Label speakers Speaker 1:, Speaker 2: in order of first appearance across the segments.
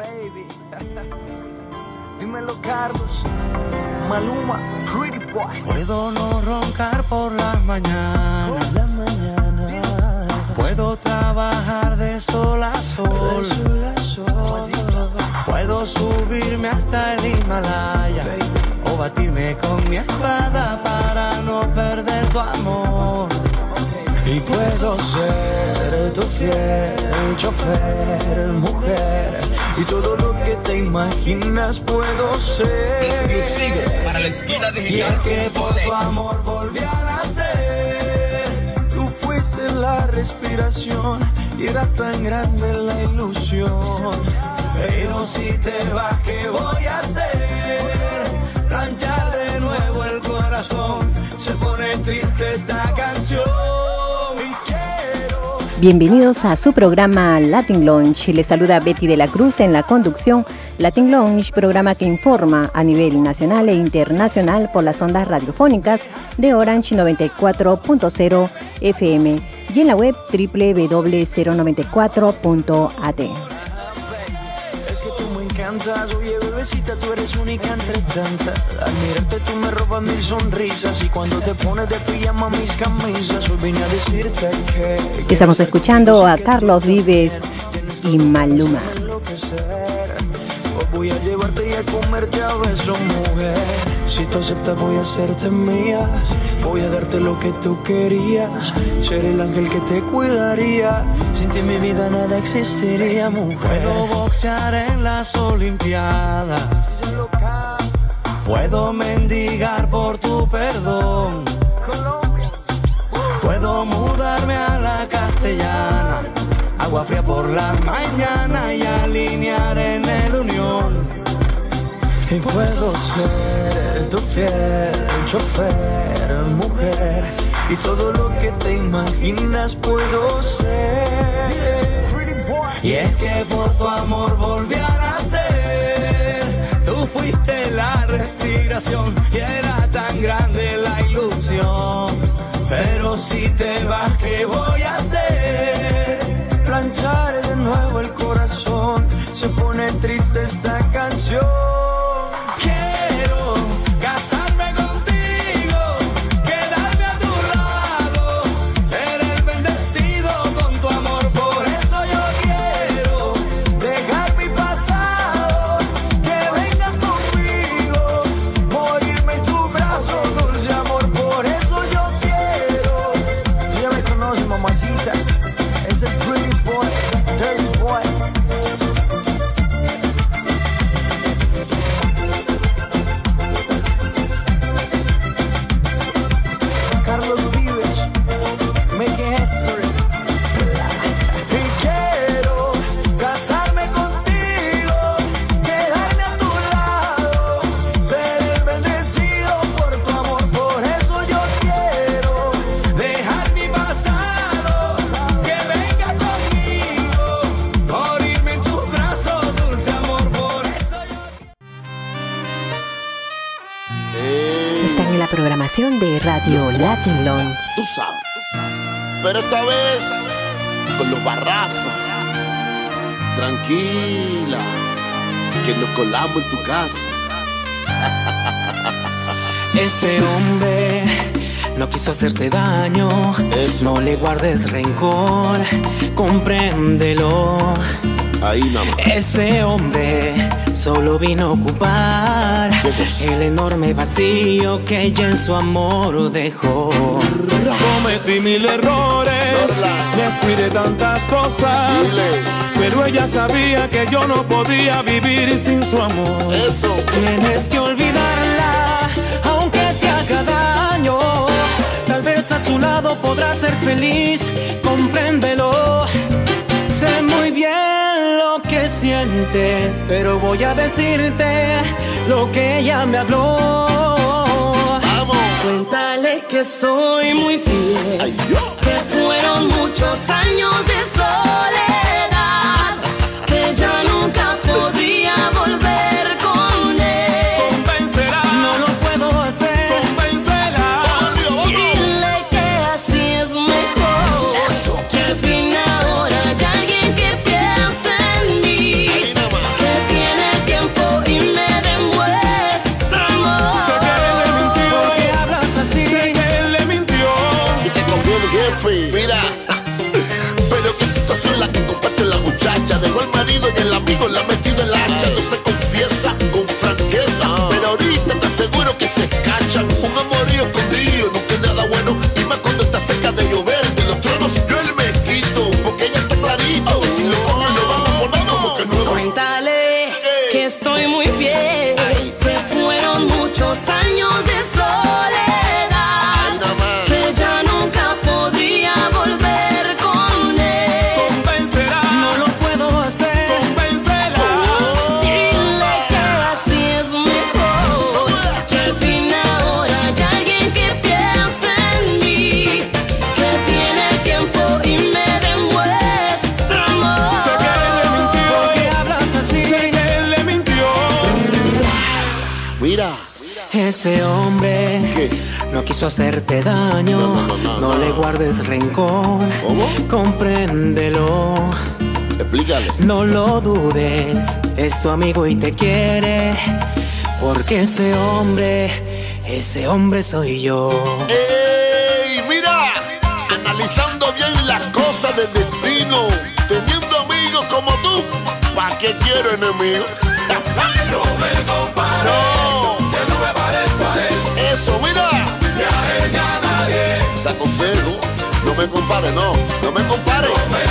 Speaker 1: baby. Dímelo, Carlos. Maluma, Pretty Boy.
Speaker 2: Puedo no roncar por las mañanas.
Speaker 1: Por.
Speaker 2: Puedo trabajar de sol a sol.
Speaker 1: De sol a sol.
Speaker 2: Puedo subirme hasta el Himalaya. O batirme con mi espada para no perder tu amor.
Speaker 1: Y puedo ser tu fiel chofer, mujer. Y todo lo que te imaginas puedo ser.
Speaker 3: para la esquina
Speaker 1: Y
Speaker 3: digital.
Speaker 1: el que por tu amor volví a nacer. Tú fuiste la respiración y era tan grande la ilusión. Pero si te vas, ¿qué voy a hacer? Planchar de nuevo el corazón. Se pone triste esta canción.
Speaker 4: Bienvenidos a su programa Latin Launch. Les saluda Betty de la Cruz en la conducción. Latin Launch, programa que informa a nivel nacional e internacional por las ondas radiofónicas de Orange 94.0 FM y en la web www.094.at.
Speaker 1: encantas, oye bebecita, tú eres única entre tantas. Al mirarte tú me robas mil sonrisas y cuando te pones de pijama mis camisas, hoy vine a decirte que...
Speaker 4: Estamos escuchando a Carlos Vives y Maluma.
Speaker 1: Voy a llevarte y a comerte a besos, mujer. Si tú aceptas, voy a hacerte mía. Voy a darte lo que tú querías. Ser el ángel que te cuidaría. Sin ti mi vida nada existiría, mujer.
Speaker 2: Puedo boxear en las Olimpiadas. Puedo mendigar por tu perdón. Puedo mudarme a la castellana. Agua fría por la mañana y alinear en.
Speaker 1: Y puedo ser tu fiel chofer, mujer. Y todo lo que te imaginas puedo ser.
Speaker 2: Y es que por tu amor volví a nacer. Tú fuiste la respiración y era tan grande la ilusión. Pero si te vas, ¿qué voy a hacer?
Speaker 1: Planchar de nuevo el corazón. Se pone triste esta canción.
Speaker 4: De Radio Latin Launch.
Speaker 5: tú sabes. Pero esta vez con los barrazos. Tranquila, que nos colamos en tu casa.
Speaker 6: Ese hombre no quiso hacerte daño. No le guardes rencor, compréndelo.
Speaker 5: Ahí nada más.
Speaker 6: Ese hombre solo vino a ocupar el enorme vacío que ella en su amor dejó.
Speaker 7: Cometí mil errores, descuidé tantas cosas,
Speaker 5: Dile.
Speaker 7: pero ella sabía que yo no podía vivir sin su amor.
Speaker 5: Eso.
Speaker 6: Tienes que olvidarla, aunque te haga daño. Tal vez a su lado podrás ser feliz, compréndelo. Que siente, pero voy a decirte lo que ella me habló.
Speaker 5: Vamos.
Speaker 6: Cuéntale que soy muy fiel,
Speaker 5: Ay,
Speaker 6: que fueron muchos años de soledad, que ya nunca podría volver conmigo la
Speaker 8: quiso hacerte daño. No, le guardes rencor.
Speaker 6: ¿Cómo?
Speaker 8: Compréndelo.
Speaker 6: Explícale.
Speaker 8: No lo dudes. Es tu amigo y te quiere. Porque ese hombre, ese hombre soy yo.
Speaker 6: ¡Ey! Mira, analizando bien las cosas del destino. Teniendo amigos como tú, ¿para qué quiero enemigos?
Speaker 5: no me comparo
Speaker 6: eso, mira. Te aconsejo, no me compare, no, no me compare.
Speaker 5: No me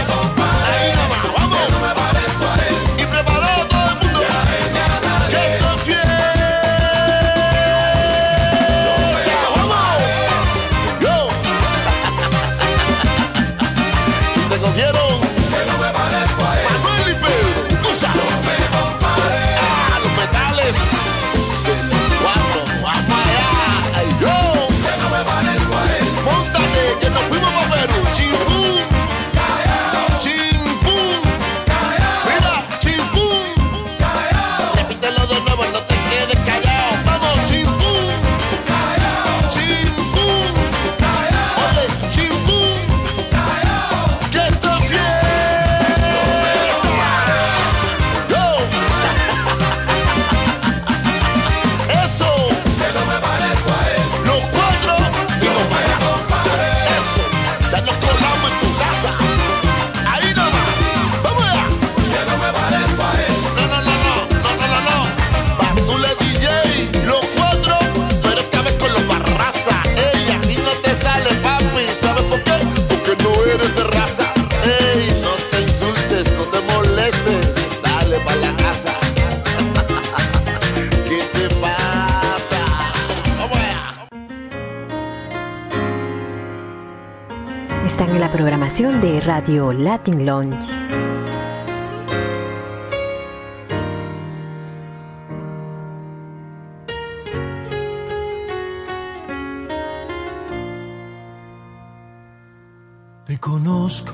Speaker 4: Latin Lounge.
Speaker 9: Te conozco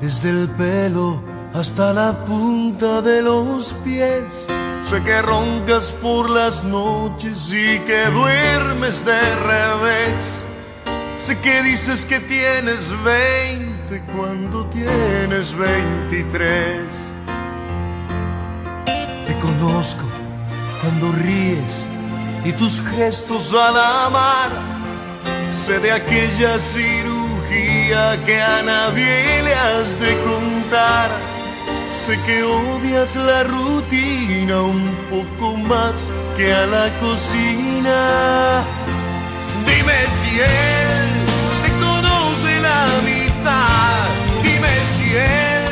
Speaker 9: desde el pelo hasta la punta de los pies. Sé que roncas por las noches y que duermes de revés. Sé que dices que tienes 20 cuando tienes 23. Te conozco cuando ríes y tus gestos al amar. Sé de aquella cirugía que a nadie le has de contar. Sé que odias la rutina un poco más que a la cocina. Dime si él te conoce la mitad. Dime si él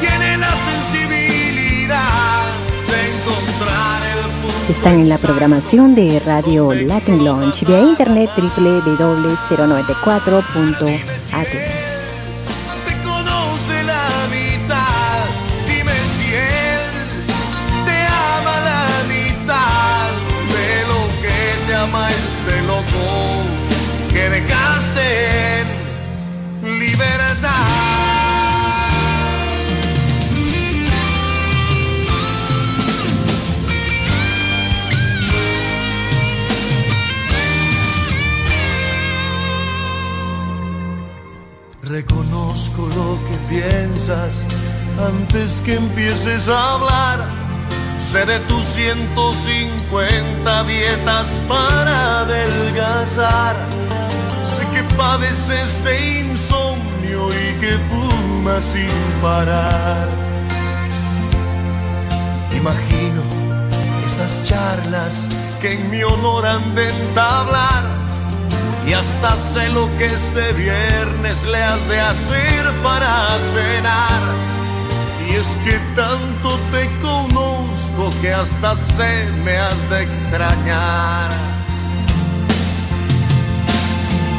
Speaker 9: tiene la sensibilidad de encontrar el punto.
Speaker 4: Están en la programación de Radio Latin Lounge vía internet www.094.at.
Speaker 9: antes que empieces a hablar. Sé de tus 150 dietas para adelgazar. Sé que padeces de insomnio y que fumas sin parar. Imagino estas charlas que en mi honor han de entablar. Y hasta sé lo que este viernes le has de hacer para cenar. Y es que tanto te conozco que hasta sé me has de extrañar.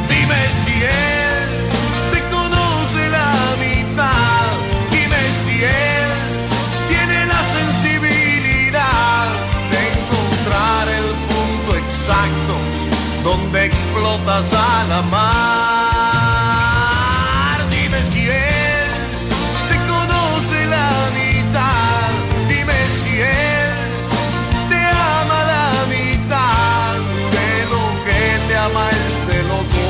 Speaker 9: Dime si él te conoce la mitad. Dime si él tiene la sensibilidad de encontrar el punto exacto donde explotas a la mar. Dime si él te conoce la mitad. Dime si él te ama la mitad de lo que te ama este loco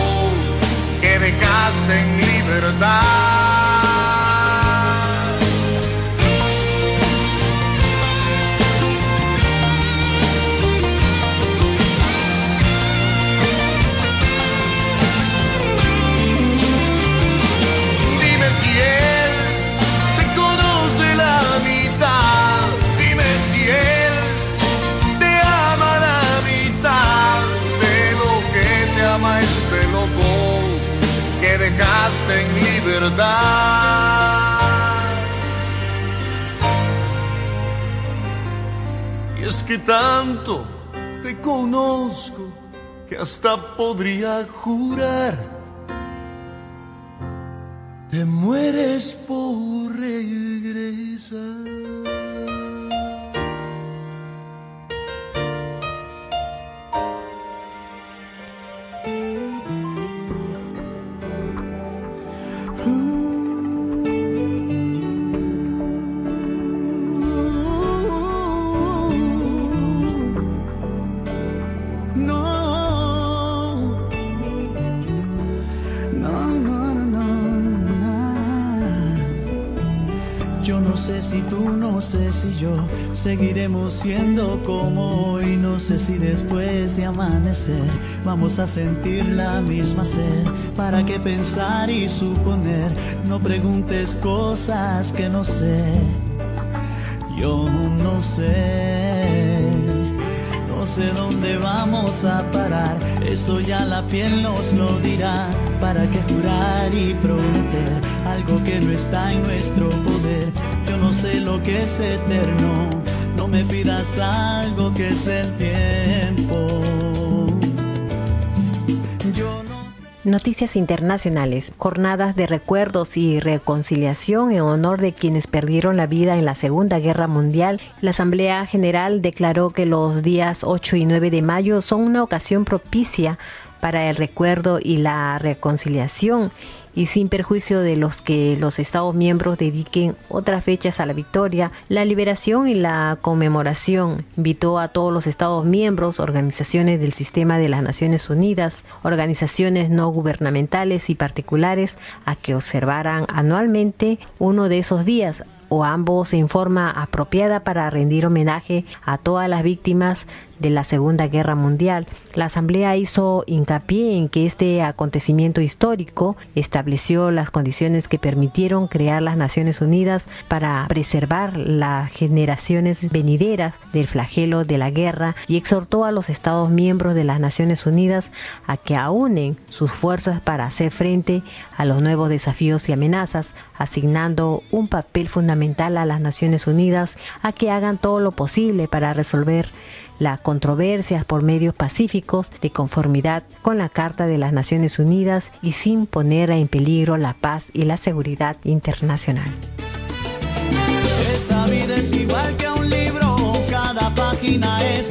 Speaker 9: que dejaste en libertad. Y es que tanto te conozco que hasta podría jurar te mueres por regresar.
Speaker 10: No sé si yo seguiremos siendo como hoy. No sé si después de amanecer vamos a sentir la misma sed. ¿Para qué pensar y suponer? No preguntes cosas que no sé. Yo no sé. No sé dónde vamos a parar, eso ya la piel nos lo dirá. ¿Para qué jurar y prometer algo que no está en nuestro poder? No sé lo que es eterno, no me algo que es tiempo.
Speaker 4: Noticias internacionales, jornadas de recuerdos y reconciliación en honor de quienes perdieron la vida en la Segunda Guerra Mundial. La Asamblea General declaró que los días 8 y 9 de mayo son una ocasión propicia para el recuerdo y la reconciliación y sin perjuicio de los que los Estados miembros dediquen otras fechas a la victoria, la liberación y la conmemoración. Invitó a todos los Estados miembros, organizaciones del sistema de las Naciones Unidas, organizaciones no gubernamentales y particulares a que observaran anualmente uno de esos días o ambos en forma apropiada para rendir homenaje a todas las víctimas de la Segunda Guerra Mundial. La Asamblea hizo hincapié en que este acontecimiento histórico estableció las condiciones que permitieron crear las Naciones Unidas para preservar las generaciones venideras del flagelo de la guerra y exhortó a los Estados miembros de las Naciones Unidas a que aúnen sus fuerzas para hacer frente a los nuevos desafíos y amenazas, asignando un papel fundamental a las Naciones Unidas a que hagan todo lo posible para resolver las controversias por medios pacíficos de conformidad con la Carta de las Naciones Unidas y sin poner en peligro la paz y la seguridad internacional.
Speaker 10: Esta vida es igual que un libro, cada página es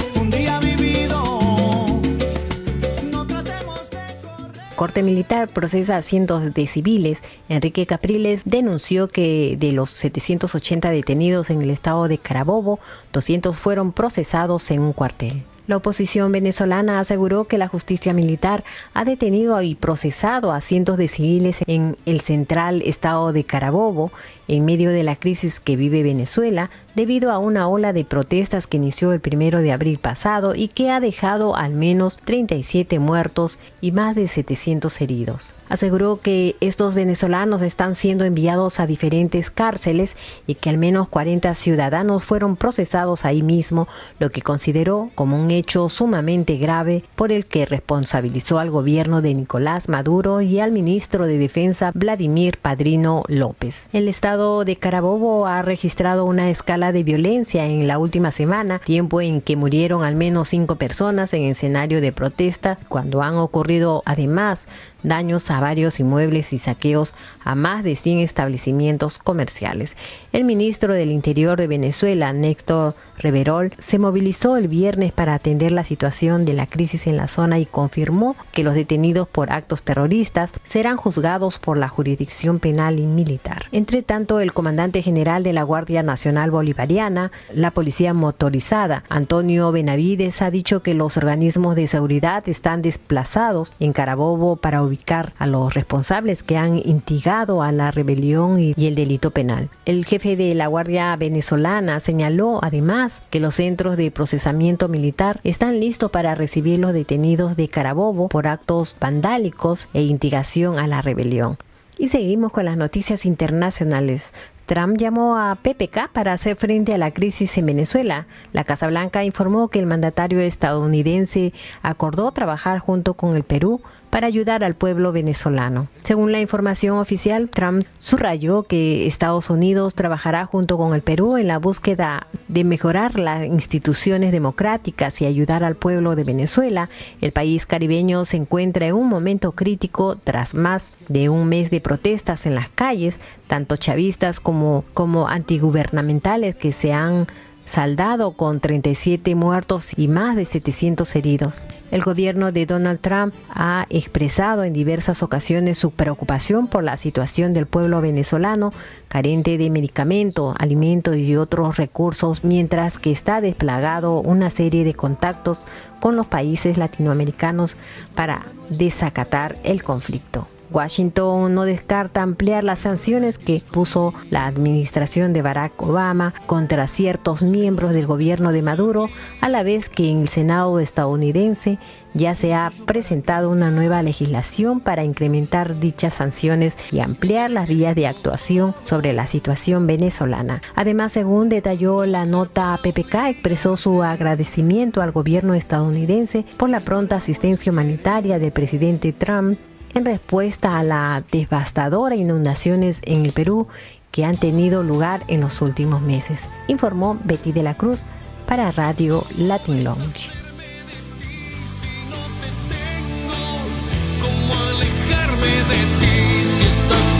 Speaker 4: Corte Militar procesa a cientos de civiles. Enrique Capriles denunció que de los 780 detenidos en el estado de Carabobo, 200 fueron procesados en un cuartel. La oposición venezolana aseguró que la justicia militar ha detenido y procesado a cientos de civiles en el central estado de Carabobo, en medio de la crisis que vive Venezuela debido a una ola de protestas que inició el primero de abril pasado y que ha dejado al menos 37 muertos y más de 700 heridos. Aseguró que estos venezolanos están siendo enviados a diferentes cárceles y que al menos 40 ciudadanos fueron procesados ahí mismo, lo que consideró como un hecho sumamente grave por el que responsabilizó al gobierno de Nicolás Maduro y al ministro de Defensa Vladimir Padrino López. El estado de Carabobo ha registrado una escala de violencia en la última semana, tiempo en que murieron al menos cinco personas en escenario de protesta, cuando han ocurrido además daños a varios inmuebles y saqueos a más de 100 establecimientos comerciales. El ministro del Interior de Venezuela, Néstor Reverol, se movilizó el viernes para atender la situación de la crisis en la zona y confirmó que los detenidos por actos terroristas serán juzgados por la jurisdicción penal y militar. Entre tanto, el comandante general de la Guardia Nacional Bolivariana, la Policía Motorizada, Antonio Benavides, ha dicho que los organismos de seguridad están desplazados en Carabobo para ubicar a los responsables que han instigado a la rebelión y, el delito penal. El jefe de la Guardia venezolana señaló además que los centros de procesamiento militar están listos para recibir los detenidos de Carabobo por actos vandálicos e instigación a la rebelión. Y seguimos con las noticias internacionales. Trump llamó a PPK para hacer frente a la crisis en Venezuela. La Casa Blanca informó que el mandatario estadounidense acordó trabajar junto con el Perú para ayudar al pueblo venezolano. Según la información oficial, Trump subrayó que Estados Unidos trabajará junto con el Perú en la búsqueda de mejorar las instituciones democráticas y ayudar al pueblo de Venezuela. El país caribeño se encuentra en un momento crítico tras más de un mes de protestas en las calles, tanto chavistas como, como antigubernamentales que se han saldado con 37 muertos y más de 700 heridos. El gobierno de Donald Trump ha expresado en diversas ocasiones su preocupación por la situación del pueblo venezolano, carente de medicamentos, alimentos y otros recursos, mientras que está desplegado una serie de contactos con los países latinoamericanos para desacatar el conflicto. Washington no descarta ampliar las sanciones que puso la administración de Barack Obama contra ciertos miembros del gobierno de Maduro, a la vez que en el Senado estadounidense ya se ha presentado una nueva legislación para incrementar dichas sanciones y ampliar las vías de actuación sobre la situación venezolana. Además, según detalló la nota PPK, expresó su agradecimiento al gobierno estadounidense por la pronta asistencia humanitaria del presidente Trump en respuesta a las devastadoras inundaciones en el Perú que han tenido lugar en los últimos meses, informó Betty de la Cruz para Radio Latin Lounge.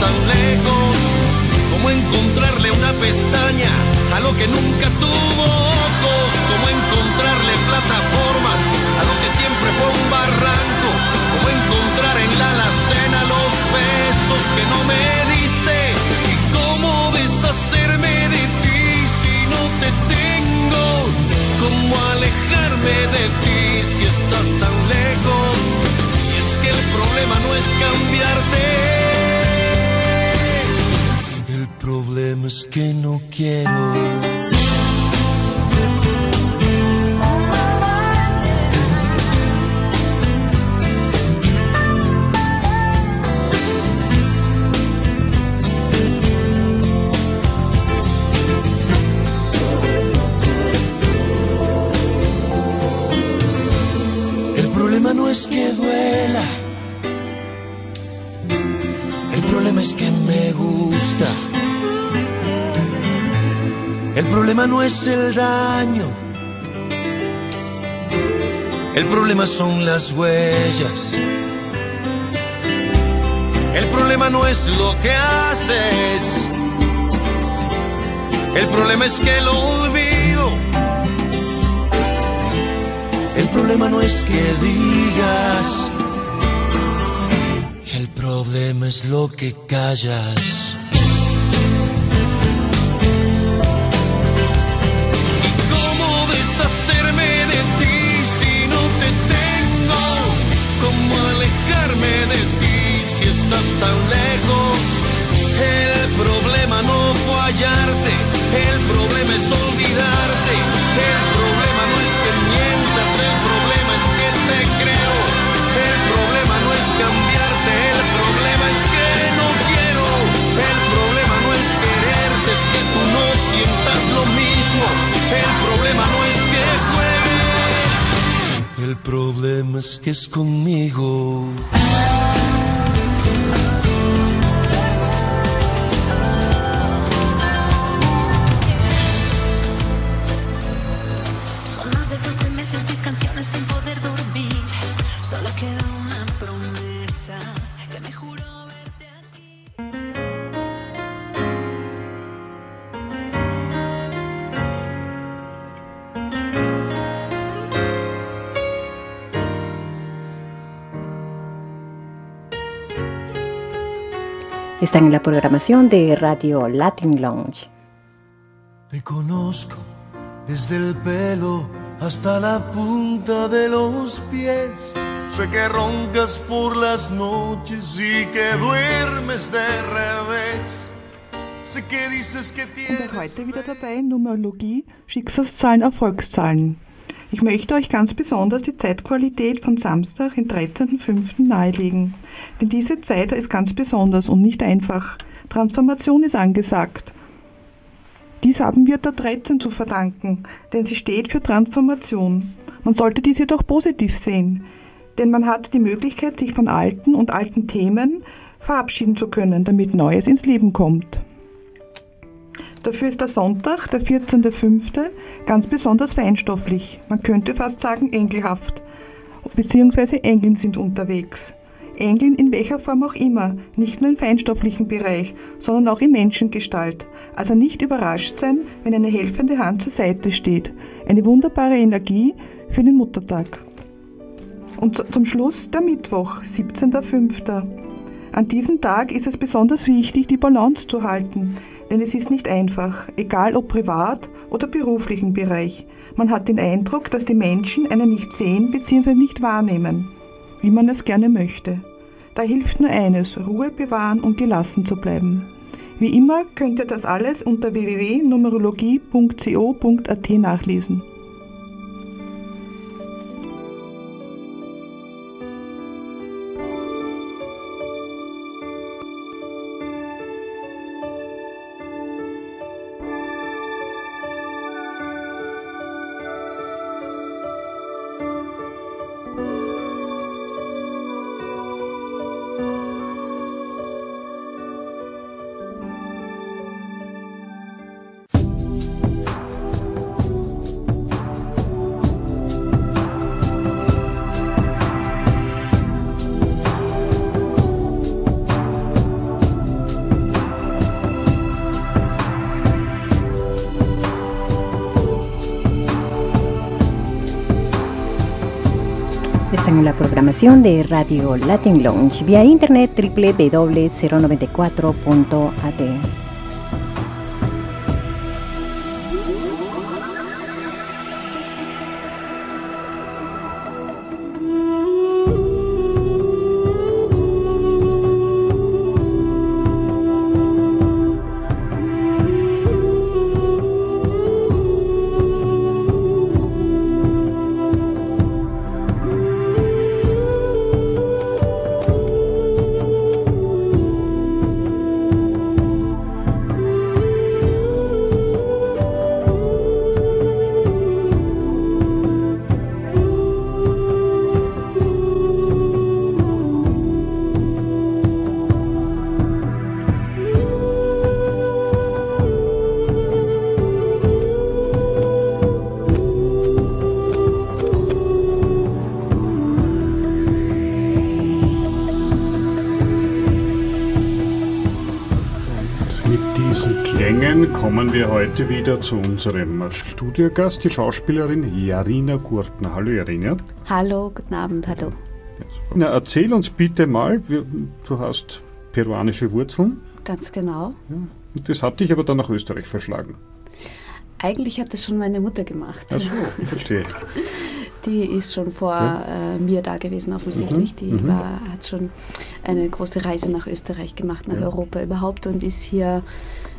Speaker 11: tan lejos? ¿Cómo encontrarle una pestaña a lo que nunca tuvo ojos? ¿Cómo encontrarle plataformas a lo que siempre fue un que no me diste y cómo deshacerme de ti si no te tengo, cómo alejarme de ti si estás tan lejos. Y es que el problema no es cambiarte.
Speaker 9: El problema es que no quiero. Es que duela. El problema es que me gusta. El problema no es el daño. El problema son las huellas. El problema no es lo que haces. El problema es que lo olvido el problema no es que digas, el problema es lo que callas.
Speaker 12: Que es conmigo.
Speaker 4: Están en la programación de Radio Latin Lounge.
Speaker 12: Te conozco desde el pelo hasta la punta de los pies. Sé que roncas por las noches y que duermes de revés. Sé que dices que tienes.
Speaker 13: Und heute wieder dabei Numerologie, Schicksalszahlen, Erfolgszahlen. Ich möchte euch ganz besonders die Zeitqualität von Samstag, den 13.05. nahelegen. Denn diese Zeit ist ganz besonders und nicht einfach. Transformation ist angesagt. Dies haben wir der 13 zu verdanken, denn sie steht für Transformation. Man sollte dies jedoch positiv sehen, denn man hat die Möglichkeit, sich von alten und alten Themen verabschieden zu können, damit Neues ins Leben kommt. Dafür ist der Sonntag, der 14.05., ganz besonders feinstofflich. Man könnte fast sagen engelhaft. Beziehungsweise Engeln sind unterwegs. Engeln in welcher Form auch immer, nicht nur im feinstofflichen Bereich, sondern auch in Menschengestalt. Also nicht überrascht sein, wenn eine helfende Hand zur Seite steht. Eine wunderbare Energie für den Muttertag. Und zum Schluss der Mittwoch, 17.05. An diesem Tag ist es besonders wichtig, die Balance zu halten, denn es ist nicht einfach, egal ob privat oder beruflichen Bereich. Man hat den Eindruck, dass die Menschen einen nicht sehen bzw. nicht wahrnehmen, wie man es gerne möchte. Da hilft nur eines, Ruhe bewahren und gelassen zu bleiben. Wie immer könnt ihr das alles unter www.numerologie.co.at nachlesen.
Speaker 4: La programación de Radio Latin Lounge vía internet www.094.at.
Speaker 14: Mit diesen Klängen kommen wir heute wieder zu unserem Studiogast, die Schauspielerin Jarina Gurtner. Hallo Jarina.
Speaker 15: Hallo, guten Abend, hallo.
Speaker 14: Na, erzähl uns bitte mal, du hast peruanische Wurzeln.
Speaker 15: Ganz genau.
Speaker 14: Ja. Das hat dich aber dann nach Österreich verschlagen.
Speaker 15: Eigentlich hat das schon meine Mutter gemacht.
Speaker 14: Ach so, verstehe.
Speaker 15: Die ist schon vor
Speaker 14: Ja.
Speaker 15: äh, mir da gewesen, offensichtlich.
Speaker 14: Mhm,
Speaker 15: Die
Speaker 14: mhm.
Speaker 15: war, hat schon eine große Reise nach Österreich gemacht, nach
Speaker 14: Ja.
Speaker 15: Europa überhaupt und ist hier,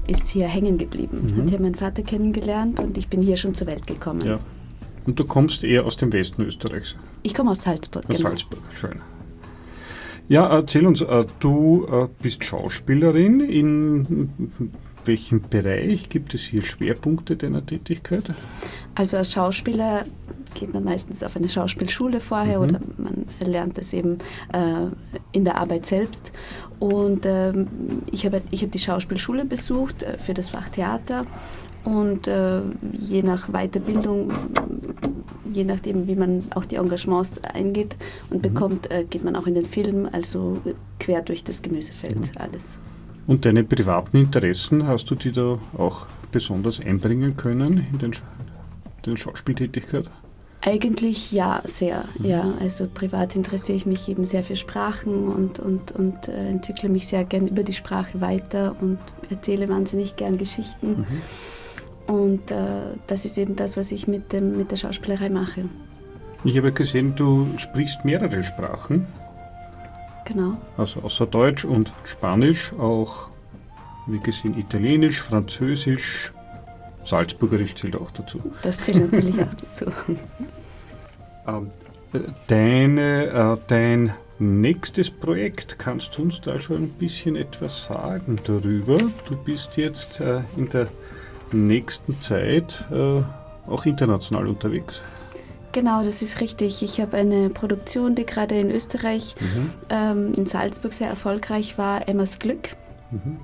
Speaker 15: ist hier hängen geblieben.
Speaker 14: Mhm.
Speaker 15: Hat hier meinen Vater kennengelernt und ich bin hier schon zur Welt gekommen.
Speaker 14: Ja. Und du kommst eher aus dem Westen Österreichs.
Speaker 15: Ich komme aus Salzburg,
Speaker 14: Aus
Speaker 15: genau.
Speaker 14: Salzburg, schön. Ja, erzähl uns, äh, du äh, bist Schauspielerin. In welchem Bereich gibt es hier Schwerpunkte deiner Tätigkeit?
Speaker 15: Also als Schauspieler geht man meistens auf eine Schauspielschule vorher mhm. oder man lernt es eben äh, in der Arbeit selbst. Und ähm, ich habe ich hab die Schauspielschule besucht äh, für das Fach Theater und äh, je nach Weiterbildung, je nachdem, wie man auch die Engagements eingeht und mhm. bekommt, äh, geht man auch in den Film, also quer durch das Gemüsefeld mhm. alles.
Speaker 14: Und deine privaten Interessen, hast du die da auch besonders einbringen können in den, den Schauspieltätigkeit?
Speaker 15: Eigentlich ja, sehr. Mhm. Ja, also privat interessiere ich mich eben sehr für Sprachen und, und, und äh, entwickle mich sehr gern über die Sprache weiter und erzähle wahnsinnig gern Geschichten. Mhm. Und äh, das ist eben das, was ich mit, dem, mit der Schauspielerei mache.
Speaker 14: Ich habe gesehen, du sprichst mehrere Sprachen.
Speaker 15: Genau.
Speaker 14: Also außer Deutsch und Spanisch auch, wie gesehen, Italienisch, Französisch, Salzburgerisch zählt auch dazu.
Speaker 15: Das zählt natürlich auch dazu.
Speaker 14: Ähm, deine, äh, dein nächstes Projekt, kannst du uns da schon ein bisschen etwas sagen darüber? Du bist jetzt äh, in der nächsten Zeit äh, auch international unterwegs.
Speaker 15: Genau, das ist richtig. Ich habe eine Produktion, die gerade in Österreich, mhm. ähm, in Salzburg sehr erfolgreich war, Emmas Glück. Mhm.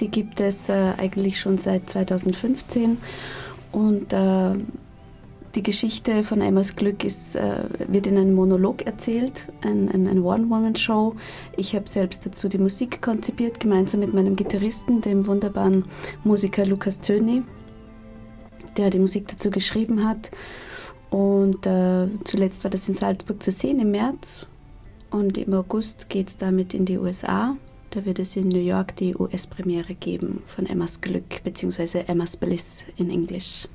Speaker 15: Die gibt es äh, eigentlich schon seit 2015 und äh, die Geschichte von Emmas Glück ist, äh, wird in einem Monolog erzählt, ein, ein, ein One-Woman-Show. Ich habe selbst dazu die Musik konzipiert, gemeinsam mit meinem Gitarristen, dem wunderbaren Musiker Lukas Töni, der die Musik dazu geschrieben hat. Und äh, zuletzt war das in Salzburg zu sehen im März. Und im August geht es damit in die USA. Da wird es in New York die US-Premiere geben von Emmas Glück, beziehungsweise Emma's Bliss in Englisch.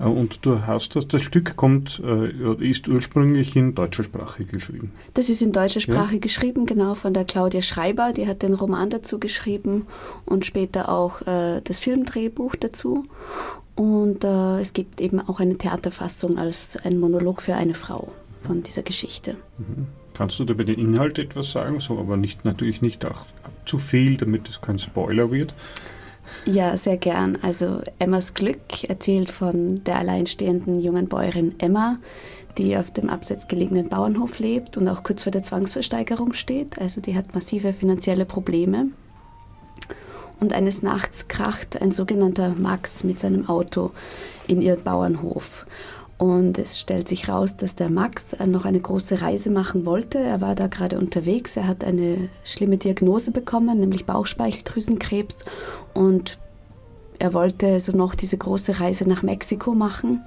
Speaker 14: Äh, und du hast das, das Stück kommt, äh, ist ursprünglich in deutscher Sprache geschrieben.
Speaker 15: Das ist in deutscher Sprache ja? geschrieben, genau, von der Claudia Schreiber, die hat den Roman dazu geschrieben und später auch äh, das Filmdrehbuch dazu. Und äh, es gibt eben auch eine Theaterfassung als ein Monolog für eine Frau von dieser Geschichte.
Speaker 14: Mhm. Kannst du über den Inhalt etwas sagen, so aber nicht, natürlich nicht auch zu viel, damit es kein Spoiler wird?
Speaker 15: Ja, sehr gern. Also Emmas Glück erzählt von der alleinstehenden jungen Bäuerin Emma, die auf dem abseits gelegenen Bauernhof lebt und auch kurz vor der Zwangsversteigerung steht. Also die hat massive finanzielle Probleme. Und eines Nachts kracht ein sogenannter Max mit seinem Auto in ihren Bauernhof. Und es stellt sich raus, dass der Max noch eine große Reise machen wollte. Er war da gerade unterwegs. Er hat eine schlimme Diagnose bekommen, nämlich Bauchspeicheldrüsenkrebs. Und er wollte so noch diese große Reise nach Mexiko machen.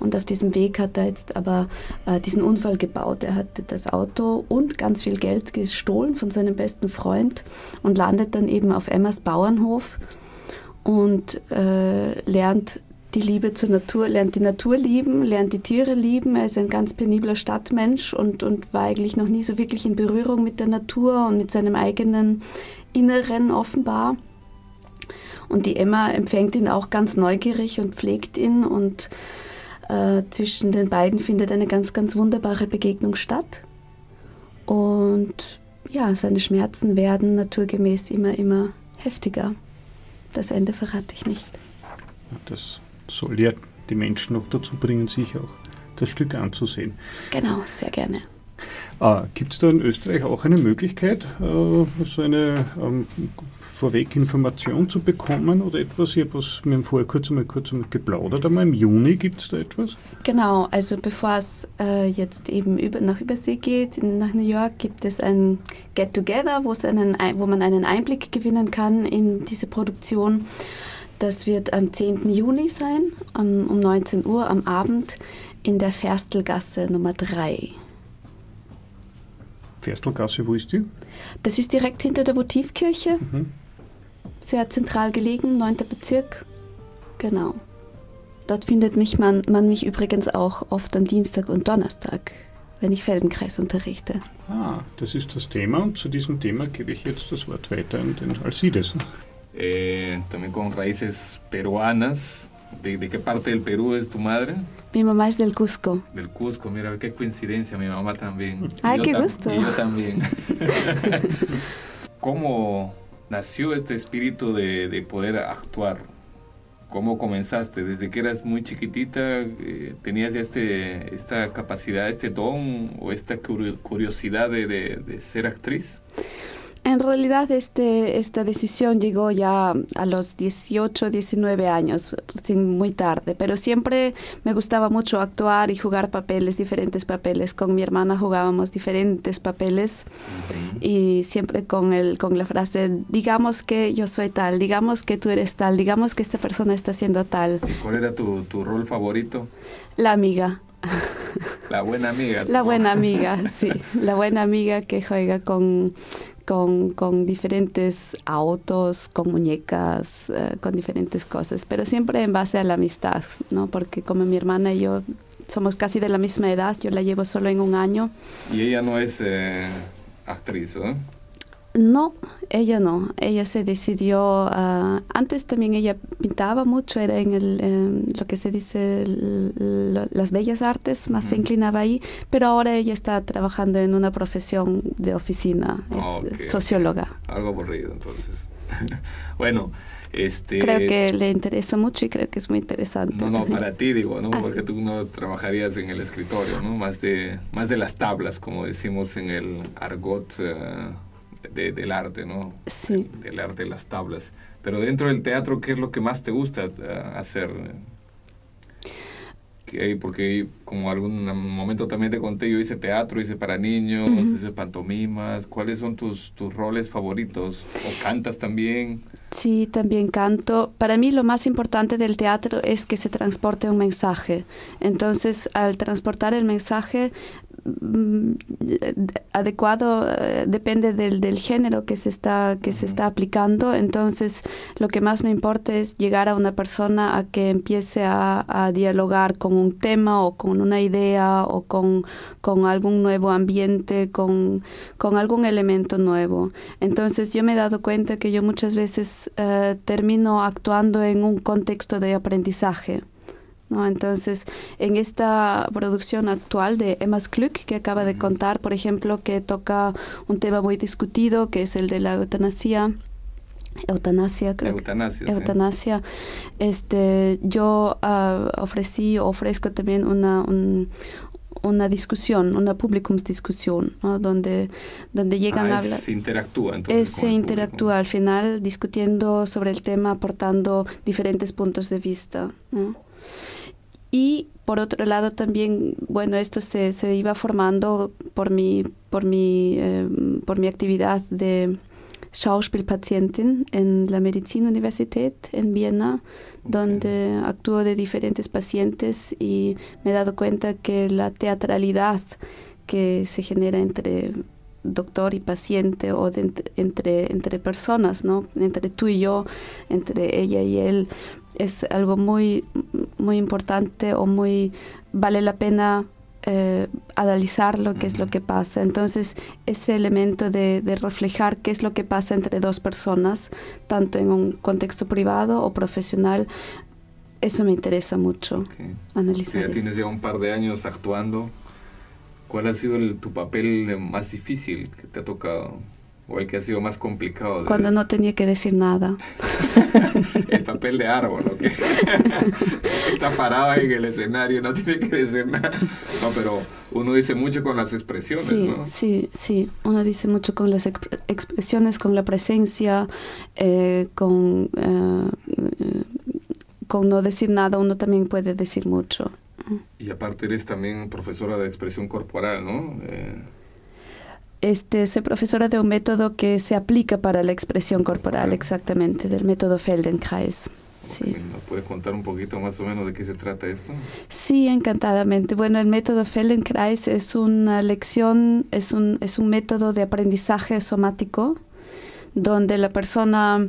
Speaker 15: Und auf diesem Weg hat er jetzt aber äh, diesen Unfall gebaut. Er hat das Auto und ganz viel Geld gestohlen von seinem besten Freund und landet dann eben auf Emmas Bauernhof und äh, lernt die Liebe zur Natur, lernt die Natur lieben, lernt die Tiere lieben. Er ist ein ganz penibler Stadtmensch und, und war eigentlich noch nie so wirklich in Berührung mit der Natur und mit seinem eigenen Inneren offenbar. Und die Emma empfängt ihn auch ganz neugierig und pflegt ihn und äh, zwischen den beiden findet eine ganz, ganz wunderbare Begegnung statt. Und ja, seine Schmerzen werden naturgemäß immer, immer heftiger. Das Ende verrate ich nicht.
Speaker 14: Das soll ja die Menschen noch dazu bringen, sich auch das Stück anzusehen.
Speaker 15: Genau, sehr gerne.
Speaker 14: Ah, Gibt es da in Österreich auch eine Möglichkeit, äh, so eine ähm, Vorweginformation zu bekommen oder etwas? Ich habe was mir vorher kurz einmal, kurz einmal geplaudert, aber im Juni gibt es da etwas?
Speaker 15: Genau, also bevor es äh, jetzt eben über, nach Übersee geht, nach New York, gibt es ein Get-Together, wo man einen Einblick gewinnen kann in diese Produktion. Das wird am 10. Juni sein, um, um 19 Uhr am Abend in der Ferstelgasse Nummer 3.
Speaker 14: Ferstelgasse, wo ist die?
Speaker 15: Das ist direkt hinter der Votivkirche. Mhm. Sehr zentral gelegen, 9. Bezirk. Genau. Dort findet mich man, man mich übrigens auch oft am Dienstag und Donnerstag, wenn ich Feldenkreis unterrichte.
Speaker 14: Ah, das ist das Thema und zu diesem Thema gebe ich jetzt das Wort weiter an den Alcides.
Speaker 16: eh, también con raíces peruanas. ¿De, ¿De, qué parte del Perú es tu madre?
Speaker 15: Mi mamá es del Cusco.
Speaker 16: Del Cusco, mira, qué coincidencia, mi mamá también.
Speaker 15: Ay, qué gusto.
Speaker 16: Y yo también. ¿Cómo nació este espíritu de, de, poder actuar ¿Cómo comenzaste? ¿Desde que eras muy chiquitita eh, tenías ya este, esta capacidad, este don o esta curiosidad de, de ser actriz?
Speaker 15: En realidad este, esta decisión llegó ya a los 18, 19 años, sin muy tarde, pero siempre me gustaba mucho actuar y jugar papeles, diferentes papeles. Con mi hermana jugábamos diferentes papeles y siempre con, el, con la frase, digamos que yo soy tal, digamos que tú eres tal, digamos que esta persona está siendo tal.
Speaker 16: ¿Cuál era tu, tu rol favorito?
Speaker 15: La amiga.
Speaker 16: La buena amiga.
Speaker 15: La buena amiga, sí. La buena amiga que juega con con, con diferentes autos, con muñecas, eh, con diferentes cosas, pero siempre en base a la amistad, ¿no? Porque como mi hermana y yo somos casi de la misma edad, yo la llevo solo en un año.
Speaker 16: Y ella no es eh, actriz, ¿no?
Speaker 15: No, ella no. Ella se decidió. Uh, antes también ella pintaba mucho, era en el, em, lo que se dice las bellas artes, más se inclinaba ahí, pero ahora ella está trabajando en una profesión de oficina, es socióloga.
Speaker 16: Algo aburrido, entonces. bueno. Este,
Speaker 15: creo que le interesa mucho y creo que es muy interesante.
Speaker 16: No, no, para ti digo, ¿no? Ah. Porque tú no trabajarías en el escritorio, ¿no? Más de, más de las tablas, como decimos en el argot. Uh, del arte, ¿no?
Speaker 15: Sí.
Speaker 16: Del arte de las tablas. Pero dentro del teatro, ¿qué es lo que más te gusta eh, hacer? Porque como algún momento también te conté, yo hice teatro, hice para niños, hice pantomimas. ¿Cuáles son tus, tus roles favoritos? ¿O cantas también?
Speaker 15: Sí, también canto. Para mí lo más importante del teatro es que se transporte un mensaje. Entonces, al transportar el mensaje, adecuado eh, depende del, del, género que se está que se está aplicando. Entonces lo que más me importa es llegar a una persona a que empiece a, a dialogar con un tema o con una idea o con, con algún nuevo ambiente con, con, algún elemento nuevo. Entonces yo me he dado cuenta que yo muchas veces uh, termino actuando en un contexto de aprendizaje entonces, en esta producción actual de Emma Kluck, que acaba de contar, por ejemplo, que toca un tema muy discutido, que es el de la eutanasia, eutanasia creo
Speaker 16: eutanasia,
Speaker 15: eutanasia este yo uh, ofrecí ofrezco también una una discusión, una publicumsdiscusión, ¿no? donde, donde llegan
Speaker 16: ah,
Speaker 15: a hablar.
Speaker 16: Se interactúa entonces.
Speaker 15: se interactúa al final discutiendo sobre el tema, aportando diferentes puntos de vista. ¿no? Y por otro lado también, bueno, esto se, se iba formando por mi, por mi, eh, por mi actividad de Schauspielpatientin en la Medizinuniversität en Viena, donde actúo de diferentes pacientes y me he dado cuenta que la teatralidad que se genera entre doctor y paciente o entre, entre personas, ¿no? Entre tú y yo, entre ella y él, es algo muy, muy importante o muy vale la pena eh, analizar lo que es lo que pasa. Entonces, ese elemento de, reflejar qué es lo que pasa entre dos personas, tanto en un contexto privado o profesional, eso me interesa mucho analizar.
Speaker 16: Ya tienes ya un par de años actuando. ¿Cuál ha sido tu papel más difícil que te ha tocado? ¿O el que ha sido más complicado?
Speaker 15: Cuando no tenía que decir nada.
Speaker 16: el papel de árbol, ¿ok? Está parado en el escenario, no tiene que decir nada. No, pero uno dice mucho con las expresiones,
Speaker 15: sí,
Speaker 16: ¿no?
Speaker 15: Sí, sí. Uno dice mucho con las expresiones, con la presencia, eh, con, eh, con no decir nada, uno también puede decir mucho.
Speaker 16: Y aparte eres también profesora de expresión corporal, ¿no? Eh,
Speaker 15: este, soy profesora de un método que se aplica para la expresión corporal, exactamente, del método Feldenkrais. Sí.
Speaker 16: puedes contar un poquito más o menos de qué se trata esto?
Speaker 15: Sí, encantadamente. Bueno, el método Feldenkrais es una lección, es un, es un método de aprendizaje somático donde la persona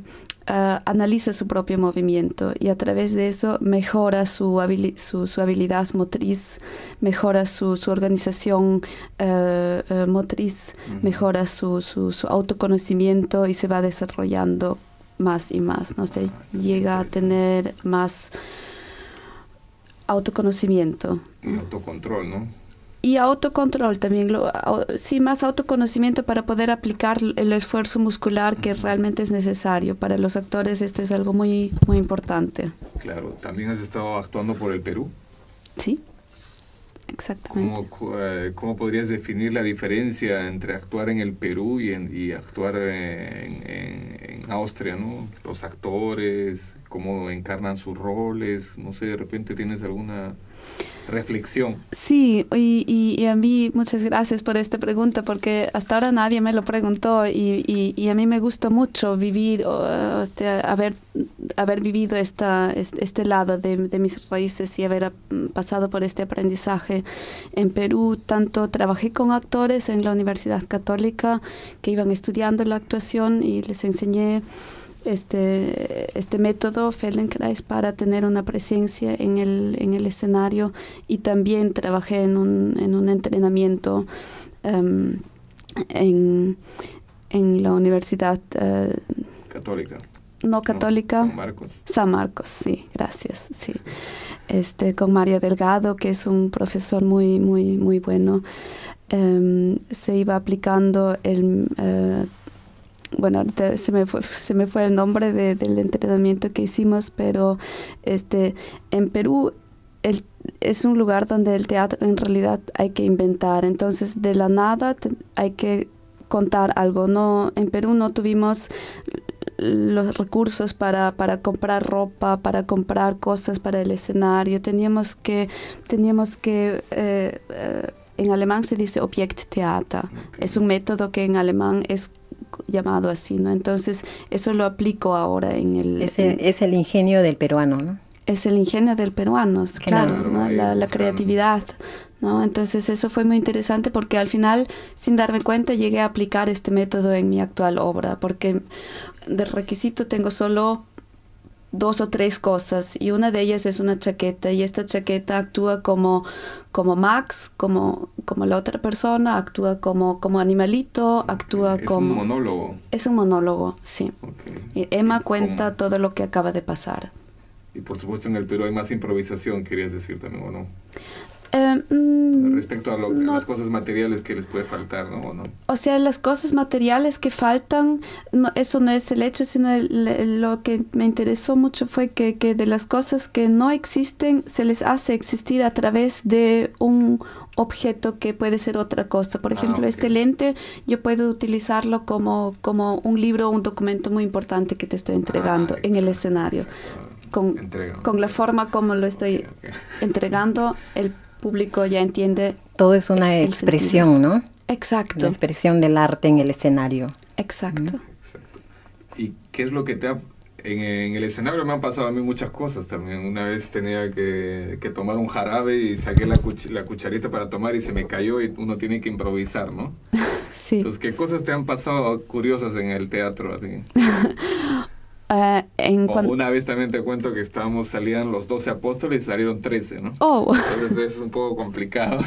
Speaker 15: uh, analiza su propio movimiento y a través de eso mejora su, su, su habilidad motriz, mejora su, su organización uh, motriz, uh -huh. mejora su, su, autoconocimiento y se va desarrollando más y más, ¿no? Se llega a tener más autoconocimiento.
Speaker 16: Autocontrol, ¿no?
Speaker 15: Y autocontrol también, lo, sí, más autoconocimiento para poder aplicar el esfuerzo muscular que realmente es necesario. Para los actores esto es algo muy, muy importante.
Speaker 16: Claro, también has estado actuando por el Perú.
Speaker 15: Sí, exactamente.
Speaker 16: ¿Cómo, eh, cómo podrías definir la diferencia entre actuar en el Perú y, en, y actuar en, en, en Austria, ¿no? Los actores, cómo encarnan sus roles, no sé, de repente tienes alguna reflexión.
Speaker 15: Sí, y, y, a mí muchas gracias por esta pregunta porque hasta ahora nadie me lo preguntó y, y a mí me gusta mucho vivir, este, haber, haber vivido esta, este lado de, de, mis raíces y haber pasado por este aprendizaje en Perú. Tanto trabajé con actores en la Universidad Católica que iban estudiando la actuación y les enseñé este, este método Feldenkrais para tener una presencia en el, en el escenario y también trabajé en un, en un entrenamiento um, en, en, la Universidad uh,
Speaker 16: Católica.
Speaker 15: No católica.
Speaker 16: San Marcos.
Speaker 15: San Marcos, sí, gracias, sí. Este, con María Delgado, que es un profesor muy, muy, muy bueno. Um, se iba aplicando el uh, bueno, se me fue, se me fue el nombre de, del entrenamiento que hicimos, pero este, en Perú el, es un lugar donde el teatro en realidad hay que inventar, entonces de la nada te, hay que contar algo. No, en Perú no tuvimos los recursos para, para comprar ropa, para comprar cosas para el escenario. Teníamos que, teníamos que eh, eh, en alemán se dice Objekttheater. Okay. Es un método que en alemán es llamado así, ¿no? Entonces, eso lo aplico ahora en el...
Speaker 4: Es el, es el ingenio del peruano, ¿no?
Speaker 15: Es el ingenio del peruano, claro, ¿no? la, la, creatividad, ¿no? Entonces eso fue muy interesante porque al final, sin darme cuenta, llegué a aplicar este método en mi actual obra, porque de requisito tengo solo dos o tres cosas y una de ellas es una chaqueta y esta chaqueta actúa como, como Max, como, como la otra persona, actúa como, como animalito, actúa
Speaker 16: es
Speaker 15: como...
Speaker 16: un monólogo.
Speaker 15: Es un monólogo, sí. Okay. Y Emma cuenta ¿Cómo? todo lo que acaba de pasar.
Speaker 16: Y por supuesto en el Perú hay más improvisación, querías decir también, ¿o no?
Speaker 15: Eh, mm,
Speaker 16: Respecto a, lo, no, las cosas materiales que les puede faltar, ¿no? ¿O, no?
Speaker 15: o sea, las cosas materiales que faltan, no, eso no es el hecho, sino el, el, lo que me interesó mucho fue que, que, de las cosas que no existen, se les hace existir a través de un objeto que puede ser otra cosa. Por ejemplo, ah, okay. este lente yo puedo utilizarlo como, como un libro o un documento muy importante que te estoy entregando ah, en el escenario. Con, con, la forma como lo estoy okay, okay. entregando, el público ya entiende.
Speaker 4: Todo es una expresión, sentido. ¿no?
Speaker 15: Exacto.
Speaker 4: La expresión del arte en el escenario.
Speaker 15: Exacto.
Speaker 16: ¿Mm? Exacto. ¿Y qué es lo que te ha... En, en, el escenario me han pasado a mí muchas cosas también. Una vez tenía que, que tomar un jarabe y saqué la, cuch la, cucharita para tomar y se me cayó y uno tiene que improvisar, ¿no?
Speaker 15: sí.
Speaker 16: Entonces, ¿qué cosas te han pasado curiosas en el teatro? Así?
Speaker 15: Uh, en
Speaker 16: o una vez también te cuento que estábamos, salían los 12 apóstoles y salieron 13, ¿no?
Speaker 15: Oh.
Speaker 16: Entonces es un poco complicado.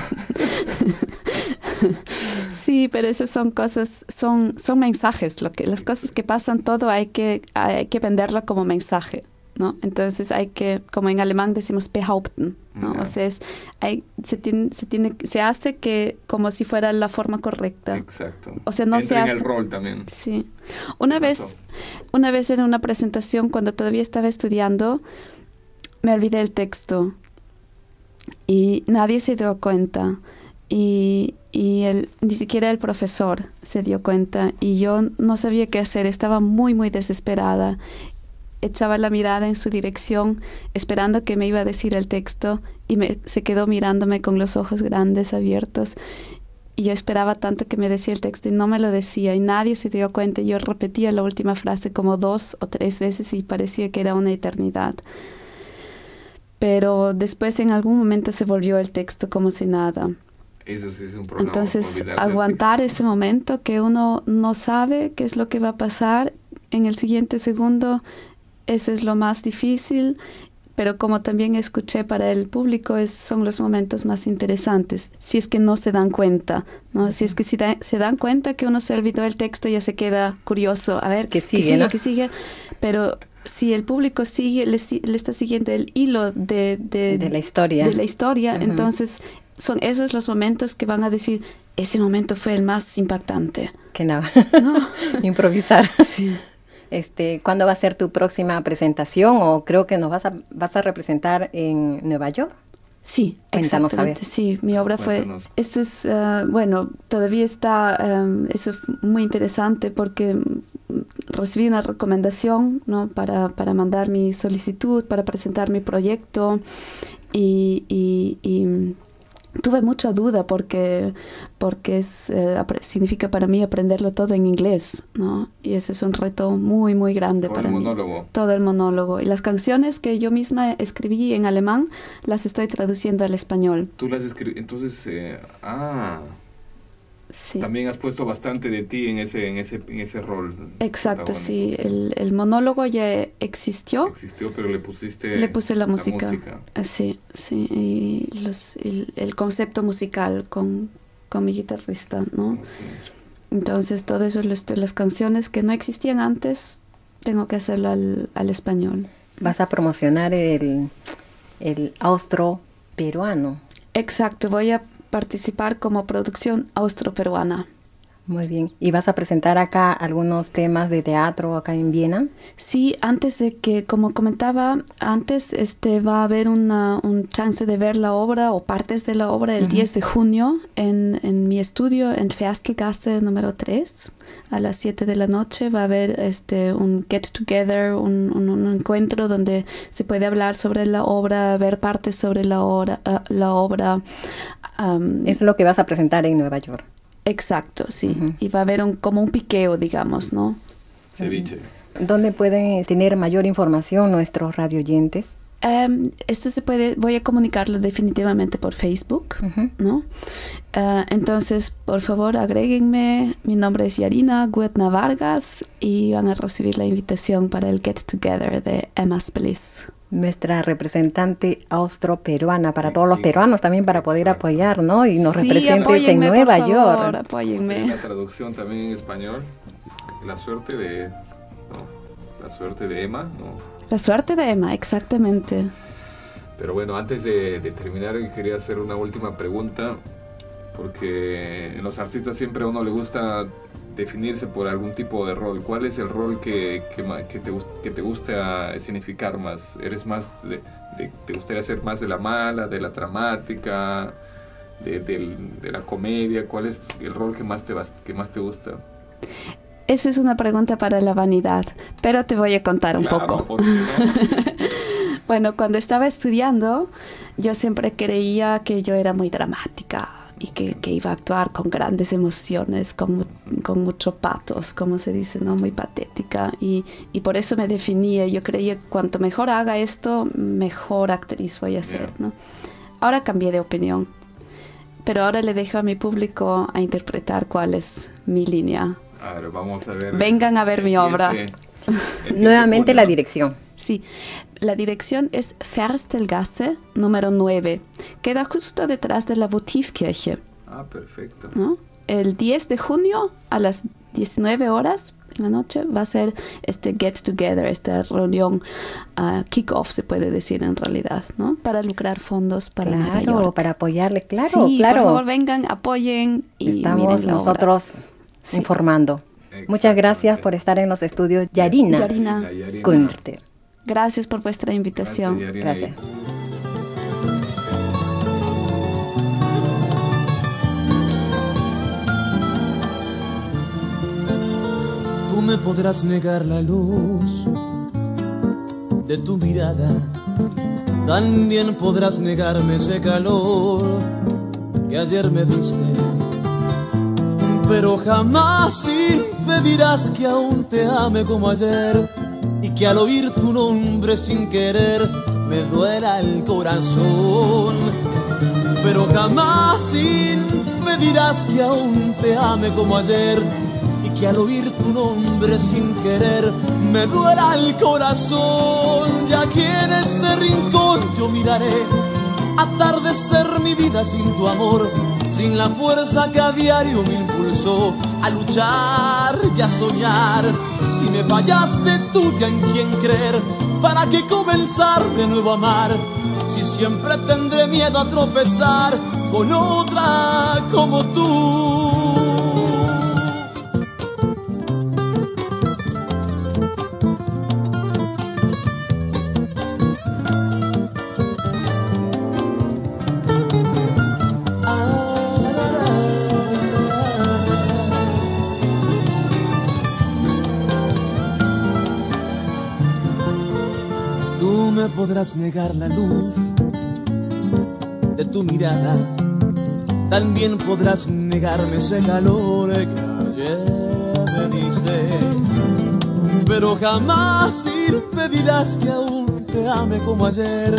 Speaker 15: sí, pero esas son cosas, son, son mensajes. Lo que, las cosas que pasan, todo hay que, hay que venderlo como mensaje. ¿No? Entonces hay que, como en alemán decimos behaupten, ¿no? Yeah. O sea, es, hay, se, tiene, se, tiene, se hace que como si fuera la forma correcta.
Speaker 16: Exacto.
Speaker 15: O sea, no
Speaker 16: Entra
Speaker 15: se hace...
Speaker 16: en el rol también.
Speaker 15: Sí. Una vez, una vez en una presentación, cuando todavía estaba estudiando, me olvidé el texto y nadie se dio cuenta. Y, y el, ni siquiera el profesor se dio cuenta y yo no sabía qué hacer, estaba muy, muy desesperada echaba la mirada en su dirección, esperando que me iba a decir el texto, y me, se quedó mirándome con los ojos grandes abiertos. Y yo esperaba tanto que me decía el texto y no me lo decía, y nadie se dio cuenta. Yo repetía la última frase como dos o tres veces y parecía que era una eternidad. Pero después en algún momento se volvió el texto como si nada.
Speaker 16: Eso sí es un problema.
Speaker 15: Entonces, aguantar ese momento que uno no sabe qué es lo que va a pasar en el siguiente segundo eso es lo más difícil, pero como también escuché para el público, es, son los momentos más interesantes, si es que no se dan cuenta, ¿no? Si es que si da, se dan cuenta que uno se olvidó el texto, ya se queda curioso, a ver,
Speaker 4: que sigue,
Speaker 15: que sigue,
Speaker 4: ¿no?
Speaker 15: que sigue, pero si el público sigue, le, le está siguiendo el hilo de, de,
Speaker 4: de la historia,
Speaker 15: de la historia uh -huh. entonces son esos los momentos que van a decir, ese momento fue el más impactante.
Speaker 4: Que nada, improvisar.
Speaker 15: Sí.
Speaker 4: Este, ¿Cuándo va a ser tu próxima presentación? O creo que nos vas a, vas a representar en Nueva York.
Speaker 15: Sí,
Speaker 4: Cuéntanos,
Speaker 15: exactamente. Sí, mi obra fue.
Speaker 16: Cuéntanos.
Speaker 15: Esto es, ah, bueno, todavía está, em, eso es muy interesante porque recibí una recomendación, ¿no? Para, para mandar mi solicitud, para presentar mi proyecto y, y- y, tuve mucha duda porque, porque es, eh, significa para mí aprenderlo todo en inglés, ¿no? Y ese es un reto muy, muy grande
Speaker 16: Todo el
Speaker 15: para mí.
Speaker 16: monólogo.
Speaker 15: Todo el monólogo. Y las canciones que yo misma escribí en alemán las estoy traduciendo al español.
Speaker 16: Tú las escribes, entonces, eh, ah,
Speaker 15: Sí.
Speaker 16: también has puesto bastante de ti en ese, en ese, en ese rol.
Speaker 15: Exacto, sí. El, el monólogo ya existió.
Speaker 16: Existió, pero le pusiste
Speaker 15: Le puse la música. Eh, Sí, sí. Y los, el, el concepto musical con, con mi guitarrista, ¿no? Entonces, todo eso, los- las canciones que no existían antes, tengo que hacerlo al, al español.
Speaker 4: Vas a promocionar el, el austro-peruano.
Speaker 15: Exacto, voy a participar como producción austro-peruana.
Speaker 4: Muy bien. ¿Y vas a presentar acá algunos temas de teatro acá en Viena?
Speaker 15: Sí, antes de que, como comentaba antes, este va a haber una, un chance de ver la obra o partes de la obra el
Speaker 4: Ujú.
Speaker 15: 10 de junio en, en mi estudio en Ferstelgasse número 3 a las 7 de la noche. Va a haber este un get together, un, un- un encuentro donde se puede hablar sobre la obra, ver partes sobre la obra. ah, la obra am,
Speaker 4: Es lo que vas a presentar en Nueva York.
Speaker 15: Exacto, sí. Y va a haber un, como un piqueo, digamos, ¿no?
Speaker 16: Ceviche.
Speaker 4: ¿Dónde pueden tener mayor información nuestros radioyentes?
Speaker 15: Em, esto se puede, voy a comunicarlo definitivamente por Facebook, ¿no? Ah, entonces, por favor, agréguenme. Mi nombre es Yarina Guetna Vargas y van a recibir la invitación para el Get Together de Emma Splis.
Speaker 4: Nuestra representante austro-peruana, para todos los peruanos también para poder apoyar, ¿no? Y nos
Speaker 15: Sí,
Speaker 4: representes en
Speaker 15: apóyenme, por
Speaker 4: Nueva
Speaker 15: favor,
Speaker 4: York.
Speaker 15: apóyenme.
Speaker 16: La traducción también en español. La suerte de. No, la suerte de Emma, no.
Speaker 15: La suerte de Emma, exactamente.
Speaker 16: Pero bueno, antes de, de terminar, quería hacer una última pregunta. Porque en los artistas siempre a uno le gusta definirse por algún tipo de rol. ¿Cuál es el rol que, que, te, que te gusta escenificar más? ¿Eres más de, de- ¿Te gustaría ser más de la mala, de la dramática, de, la comedia? ¿Cuál es el rol que más te, que más te gusta?
Speaker 15: Esa es una pregunta para la vanidad, pero te voy a contar un
Speaker 16: Claro,
Speaker 15: poco. Bueno, cuando estaba estudiando, yo siempre creía que yo era muy dramática y que, que iba a actuar con grandes emociones, con, con mucho patos, como se dice, ¿no? Muy patética. Y, y por eso me definía. Yo creía que cuanto mejor haga esto, mejor actriz voy a ser, ¿no? Ahora cambié de opinión. Pero ahora le dejo a mi público a interpretar cuál es mi línea.
Speaker 16: A ver, vamos a ver.
Speaker 15: Vengan a ver mi obra.
Speaker 4: Nuevamente la dirección.
Speaker 15: Sí, la dirección es Ferstelgasse número 9. Queda justo detrás de la Votivkirche.
Speaker 16: Ah, perfecto.
Speaker 15: ¿no? El 10 de junio a las 19 horas en la noche va a ser este get together, esta reunión ah, kick-off se puede decir en realidad, ¿no? Para lucrar fondos para Nueva
Speaker 4: Claro,
Speaker 15: York.
Speaker 4: para apoyarle, claro,
Speaker 15: sí,
Speaker 4: claro.
Speaker 15: por favor vengan, apoyen y
Speaker 4: Estamos
Speaker 15: miren la obra.
Speaker 4: nosotros informando. Muchas gracias por estar en los estudios Yarina,
Speaker 15: Yarina.
Speaker 4: Kunter.
Speaker 15: Gracias por vuestra invitación.
Speaker 4: Gracias.
Speaker 17: Tú me podrás negar la luz de tu mirada, también podrás negarme ese calor que ayer me diste, pero jamás impedirás que aún te ame como ayer que al oír tu nombre sin querer me duela el corazón. Pero jamás impedirás que aún te ame como ayer y que al oír tu nombre sin querer me duela el corazón. Y aquí en este rincón yo miraré atardecer mi vida sin tu amor, sin la fuerza que a diario me impulsó a luchar y a soñar. Si me fallaste tú ya en quién creer, para qué comenzar de nuevo a amar. Si siempre tendré miedo a tropezar con otra como tú. Podrás negar la luz de tu mirada, también podrás negarme ese calor que ayer me diste, pero jamás impedirás que aún te ame como ayer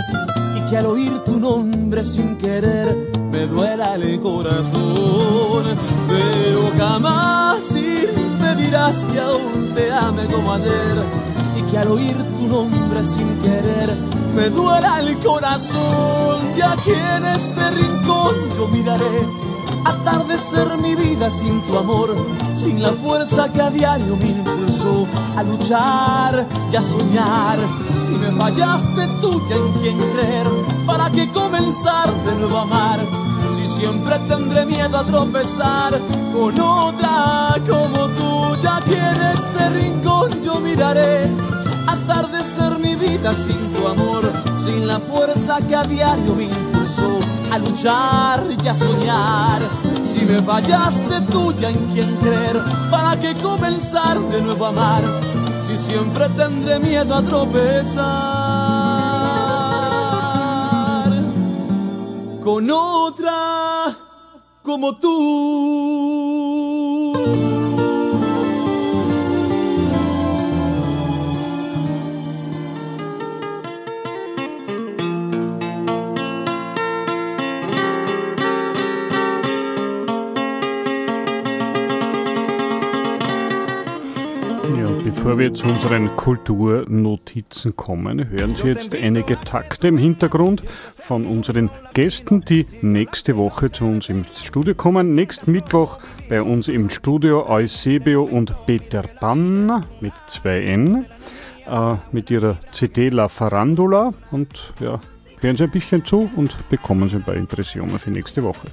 Speaker 17: y que al oír tu nombre sin querer me duela el corazón, pero jamás impedirás que aún te ame como ayer que al oír tu nombre sin querer me duela el corazón y aquí en este rincón yo miraré atardecer mi vida sin tu amor, sin la fuerza que a diario me impulsó a luchar y a soñar. Si me fallaste tú ya en quién creer, para qué comenzar de nuevo a amar. Si siempre tendré miedo a tropezar con otra como tú, ya aquí en este rincón yo miraré atardecer mi vida sin tu amor, sin la fuerza que a diario me impulsó a luchar y a soñar. Si me fallaste tú ya en quién creer, para qué comenzar de nuevo a amar, si siempre tendré miedo a tropezar con otra como tú.
Speaker 2: Bevor wir zu unseren Kulturnotizen kommen, hören Sie jetzt einige Takte im Hintergrund von unseren Gästen, die nächste Woche zu uns im Studio kommen. Nächsten Mittwoch bei uns im Studio Eusebio und Peter Pann mit 2N äh, mit ihrer CD La Farandula und ja, hören Sie ein bisschen zu und bekommen Sie ein paar Impressionen für nächste Woche.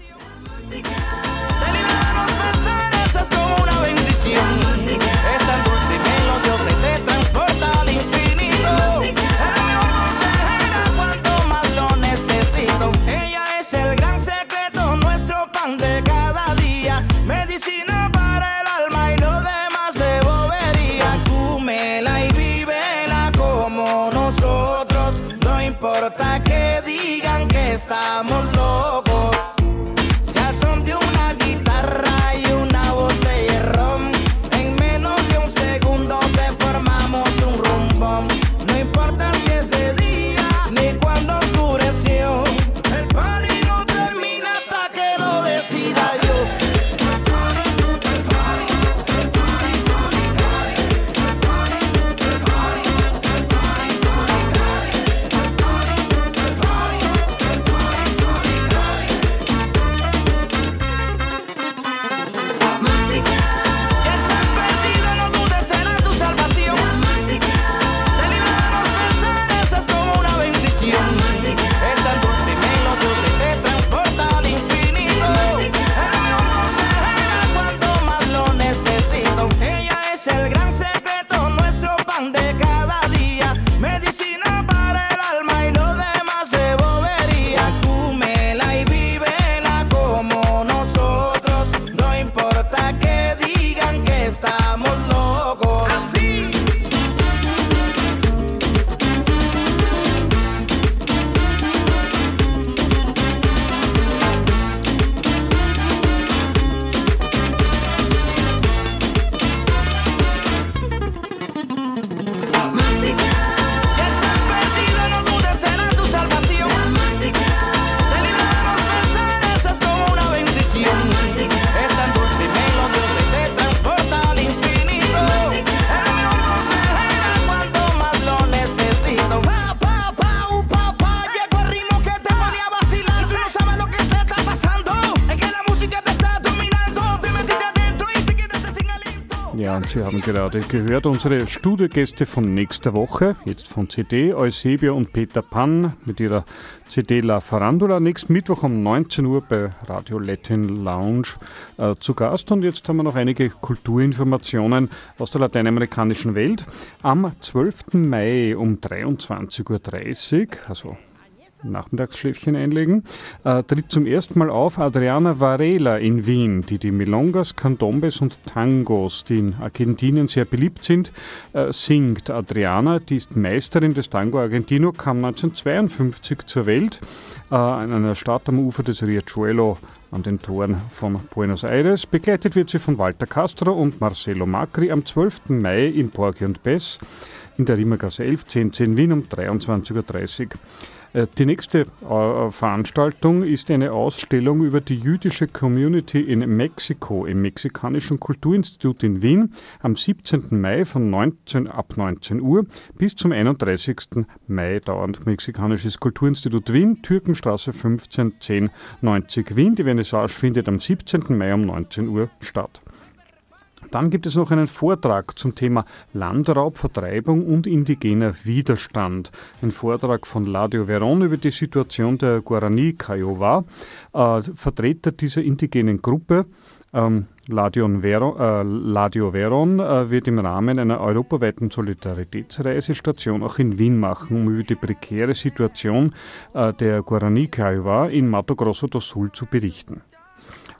Speaker 14: Sie haben gerade gehört unsere Studiogäste von nächster Woche, jetzt von CD, Eusebio und Peter Pann mit ihrer CD La Farandula. Nächsten Mittwoch um 19 Uhr bei Radio Latin Lounge äh, zu Gast. Und jetzt haben wir noch einige Kulturinformationen aus der lateinamerikanischen Welt. Am 12. Mai um 23.30 Uhr, also Nachmittagsschläfchen einlegen, äh, tritt zum ersten Mal auf Adriana Varela in Wien, die die Milongas, Candombes und Tangos, die in Argentinien sehr beliebt sind, äh, singt. Adriana, die ist Meisterin des Tango Argentino, kam 1952 zur Welt äh, in einer Stadt am Ufer des Riachuelo an den Toren von Buenos Aires. Begleitet wird sie von Walter Castro und Marcelo Macri am 12. Mai im Porgy und Bess in der Rimmergasse 11, 10, 10 Wien um 23.30 Uhr. Äh, die nächste äh, Veranstaltung ist eine Ausstellung über die jüdische Community in Mexiko im Mexikanischen Kulturinstitut in Wien am 17. Mai von 19 ab 19 Uhr bis zum 31. Mai dauernd Mexikanisches Kulturinstitut Wien, Türkenstraße 15 10 90 Wien. Die Vernissage findet am 17. Mai um 19 Uhr statt. Dann gibt es noch einen Vortrag zum Thema Landraub, Vertreibung und indigener Widerstand. Ein Vortrag von Ladio Veron über die Situation der Guarani Kiowa. Äh, Vertreter dieser indigenen Gruppe ähm, Ladion Veron, äh, Ladio Veron äh, wird im Rahmen einer europaweiten Solidaritätsreisestation auch in Wien machen, um über die prekäre Situation äh, der Guarani Kiowa in Mato Grosso do Sul zu berichten.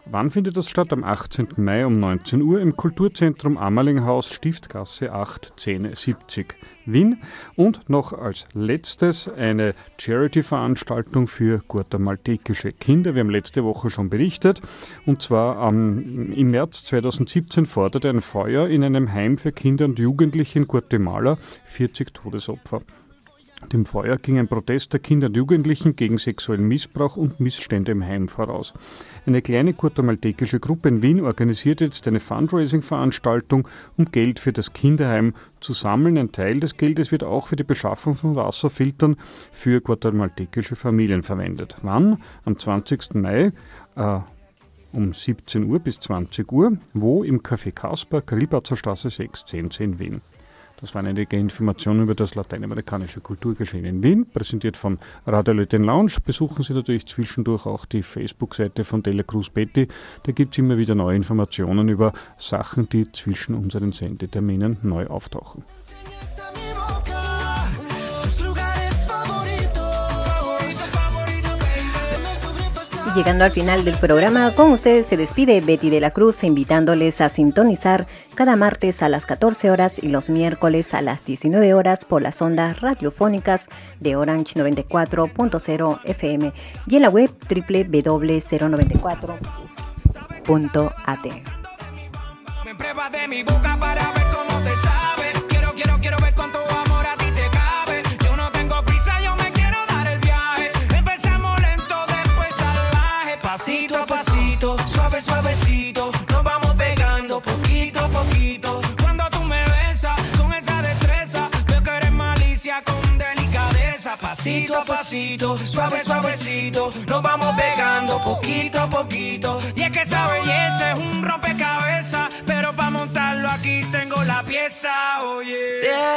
Speaker 14: Wann findet das statt? Am 18. Mai um 19 Uhr im Kulturzentrum Ammerlinghaus, Stiftgasse 8 1070 Wien. Und noch als letztes eine Charity-Veranstaltung für guatemaltekische Kinder. Wir haben letzte Woche schon berichtet. Und zwar ähm, im März 2017 forderte ein Feuer in einem Heim für Kinder und Jugendliche in Guatemala 40 Todesopfer. Dem Feuer ging ein Protest der Kinder und Jugendlichen gegen sexuellen Missbrauch und Missstände im Heim voraus. Eine kleine kurtamaltekische Gruppe in Wien organisiert jetzt eine Fundraising-Veranstaltung, um Geld für das Kinderheim zu sammeln. Ein Teil des Geldes wird auch für die Beschaffung von Wasserfiltern für guatemaltekische Familien verwendet. Wann? Am 20. Mai. Äh, um 17 Uhr bis 20 Uhr, wo im Café Kasper, Grillbatzer Straße 6, 10 in Wien. Das waren einige Informationen über das lateinamerikanische Kulturgeschehen in Wien, präsentiert von Radio Latin Lounge. Besuchen Sie natürlich zwischendurch auch die Facebook-Seite von Dela Cruz Betty. Da gibt es immer wieder neue Informationen über Sachen, die zwischen unseren Sendeterminen neu auftauchen.
Speaker 4: Llegando al final del programa, con ustedes se despide Betty de la Cruz, invitándoles a sintonizar cada martes a las 14 horas y los miércoles a las 19 horas por las ondas radiofónicas de Orange 94.0 FM y en la web www.094.at.
Speaker 18: Pasito a pasito, suave, suavecito, nos vamos pegando poquito a poquito. Y es que esa belleza es un rompecabezas, pero para montarlo aquí tengo la pieza, oye.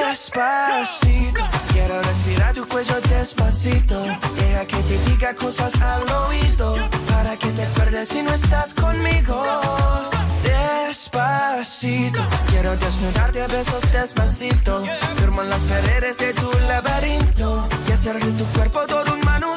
Speaker 19: Despacito, quiero respirar tu cuello despacito. Deja que te diga cosas al oído para que te acuerdes si no estás conmigo. Despacito, quiero desnudarte a besos despacito. Firmo en las paredes de tu laberinto hacer de tu cuerpo todo un manuscrito.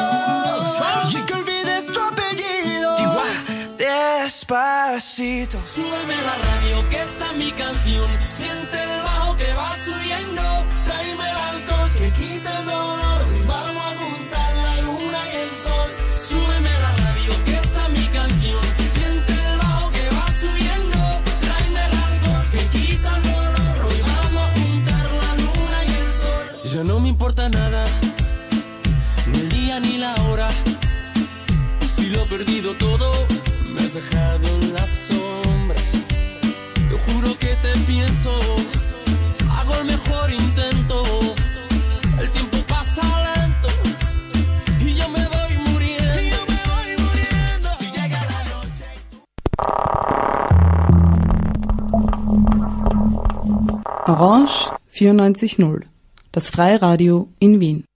Speaker 18: Despacito.
Speaker 20: Súbeme la radio que está mi canción. Siente el bajo que va subiendo.
Speaker 18: Tráeme el alcohol que quita el dolor. Vamos a juntar la luna y el sol.
Speaker 20: Súbeme la radio que está mi canción. Siente el bajo que va subiendo. Tráeme el alcohol que quita el dolor. Hoy vamos a juntar la luna y el sol.
Speaker 21: Ya no me importa nada, ni el día ni la hora. Si lo he perdido todo, has dejado en las sombras. Te juro que te pienso, hago el mejor intento. El tiempo pasa lento y yo me voy muriendo.
Speaker 18: Si llega la noche.
Speaker 22: Orange 94.0, das Freiradio in Wien.